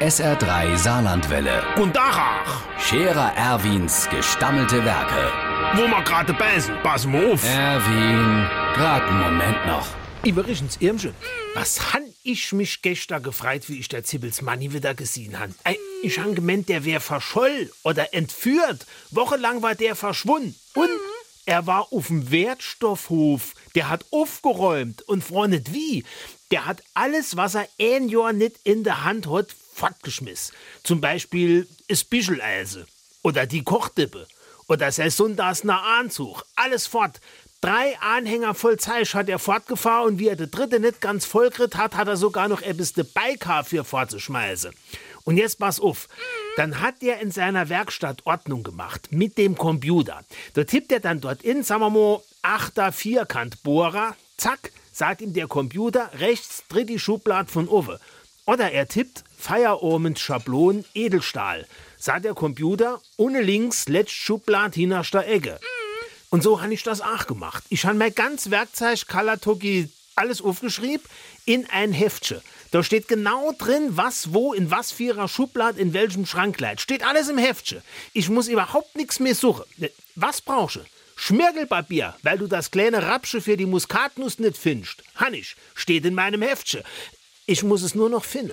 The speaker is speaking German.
SR3 Saarlandwelle. Und Dachach, Scherer Erwins gestammelte Werke. wo wir gerade beißen, pass mal auf. Erwin, grad einen Moment noch. Übrigens, Irmchen, was han ich mich gestern gefreut, wie ich der Zibbels Manni wieder gesehen han. Ey, Ich han gemeint, der wär verscholl oder entführt. Wochenlang war der verschwunden. Und er war auf dem Wertstoffhof. Der hat aufgeräumt. Und freundet wie? Der hat alles, was er ein Jahr nicht in der Hand hat, fortgeschmissen. Zum Beispiel das Bischeleise oder die Kochdippe oder sein Sonntagsner Anzug. Alles fort. Drei Anhänger voll Zeich hat er fortgefahren und wie er der dritte nicht ganz vollkriegt hat, hat er sogar noch etwas dabei gehabt für fortzuschmeißen. Und jetzt pass auf. Dann hat er in seiner Werkstatt Ordnung gemacht mit dem Computer. Da tippt er dann dort in, sagen wir mal, achter Vierkantbohrer. Zack, sagt ihm der Computer, rechts dritte Schublade von Uwe. Oder er tippt Feierabend Schablon Edelstahl. Sagt der Computer, ohne links letzt Schublad der Ecke. Und so habe ich das auch gemacht. Ich habe mein ganz Werkzeug Kalatoki alles aufgeschrieben in ein Heftchen. Da steht genau drin, was wo in was vierer Schublad in welchem Schrank liegt. Steht alles im Heftchen. Ich muss überhaupt nichts mehr suchen. Was brauchst du? Schmirgelpapier, weil du das kleine Rapsche für die Muskatnuss nicht findest. Hannisch, steht in meinem Heftchen. Ich muss es nur noch finden.